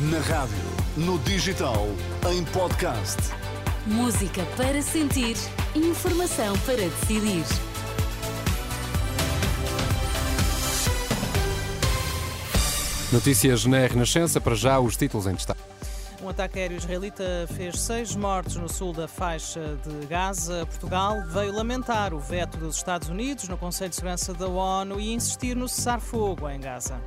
Na rádio, no digital, em podcast. Música para sentir, informação para decidir. Notícias na Renascença, para já os títulos em destaque. Um ataque aéreo israelita fez seis mortes no sul da faixa de Gaza. Portugal veio lamentar o veto dos Estados Unidos no Conselho de Segurança da ONU e insistir no cessar-fogo em Gaza.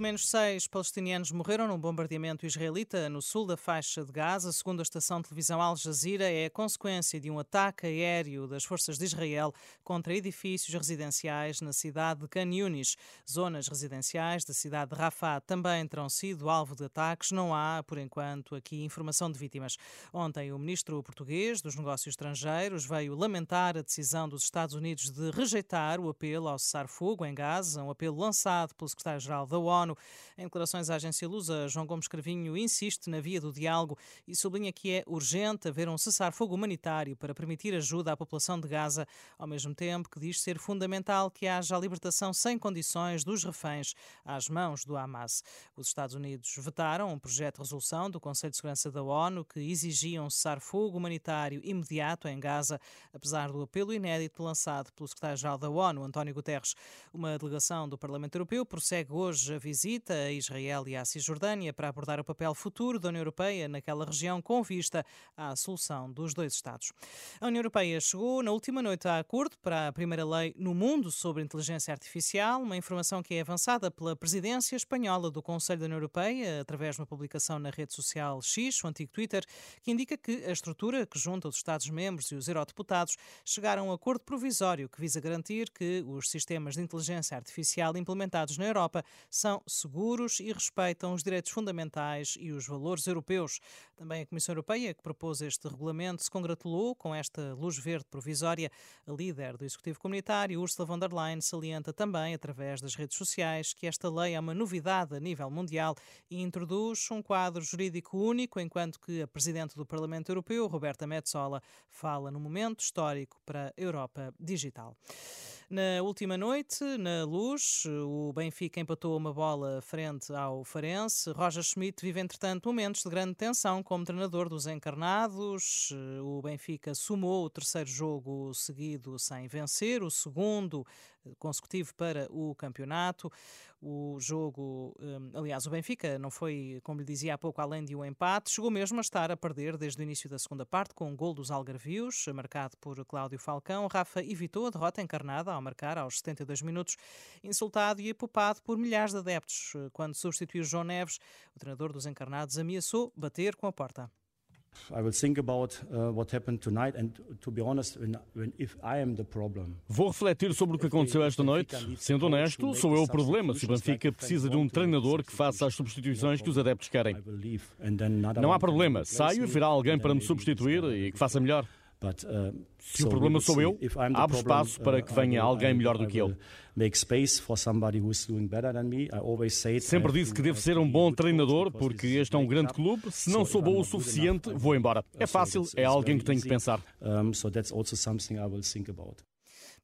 Pelo menos seis palestinianos morreram num bombardeamento israelita no sul da faixa de Gaza. Segundo a estação de televisão Al Jazeera, é a consequência de um ataque aéreo das forças de Israel contra edifícios residenciais na cidade de Khan Yunis. Zonas residenciais da cidade de Rafah também terão sido alvo de ataques. Não há, por enquanto, aqui informação de vítimas. Ontem, o ministro português dos Negócios Estrangeiros veio lamentar a decisão dos Estados Unidos de rejeitar o apelo ao cessar-fogo em Gaza, um apelo lançado pelo secretário-geral da ONU Em declarações à agência Lusa, João Gomes Cravinho insiste na via do diálogo e sublinha que é urgente haver um cessar-fogo humanitário para permitir ajuda à população de Gaza, ao mesmo tempo que diz ser fundamental que haja a libertação sem condições dos reféns às mãos do Hamas. Os Estados Unidos vetaram um projeto de resolução do Conselho de Segurança da ONU que exigia um cessar-fogo humanitário imediato em Gaza, apesar do apelo inédito lançado pelo secretário-geral da ONU, António Guterres. Uma delegação do Parlamento Europeu prossegue hoje a visita a Israel e à Cisjordânia para abordar o papel futuro da União Europeia naquela região com vista à solução dos dois Estados. A União Europeia chegou na última noite a acordo para a primeira lei no mundo sobre inteligência artificial, uma informação que é avançada pela presidência espanhola do Conselho da União Europeia, através de uma publicação na rede social X, o antigo Twitter, que indica que a estrutura que junta os Estados-membros e os eurodeputados chegaram a um acordo provisório que visa garantir que os sistemas de inteligência artificial implementados na Europa são seguros e respeitam os direitos fundamentais e os valores europeus. Também a Comissão Europeia, que propôs este regulamento, se congratulou com esta luz verde provisória. A líder do Executivo Comunitário, Ursula von der Leyen, salienta também, através das redes sociais, que esta lei é uma novidade a nível mundial e introduz um quadro jurídico único, enquanto que a Presidente do Parlamento Europeu, Roberta Metsola, fala no momento histórico para a Europa digital. Na última noite, na luz, o Benfica empatou uma bola frente ao Farense. Roger Schmidt vive, entretanto, momentos de grande tensão como treinador dos encarnados. O Benfica sumou o terceiro jogo seguido sem vencer, o segundo consecutivo para o campeonato. O jogo, hum, aliás, o Benfica não foi, como lhe dizia há pouco, além de um empate, chegou mesmo a estar a perder desde o início da segunda parte com um gol dos Algarvios, marcado por Cláudio Falcão. Rafa evitou a derrota encarnada ao marcar aos 72 minutos, insultado e apopado por milhares de adeptos. Quando substituiu João Neves, o treinador dos encarnados ameaçou bater com a porta. Vou refletir sobre o que aconteceu esta noite. Sendo honesto, sou eu o problema se o Benfica precisa de um treinador que faça as substituições que os adeptos querem. Não há problema. Saio e virá alguém para me substituir e que faça melhor. Uh, Se o problema sou eu, abro espaço para que uh, venha alguém melhor do que eu. Sempre disse que devo ser um bom treinador porque este é um grande clube. Se não sou bom o suficiente, vou embora. É fácil, é alguém que tenho que pensar.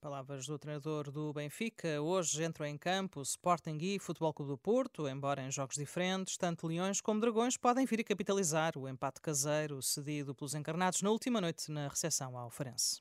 Palavras do treinador do Benfica. Hoje entram em campo Sporting e Futebol Clube do Porto, embora em jogos diferentes, tanto Leões como Dragões podem vir a capitalizar o empate caseiro cedido pelos encarnados na última noite na recepção ao Farense.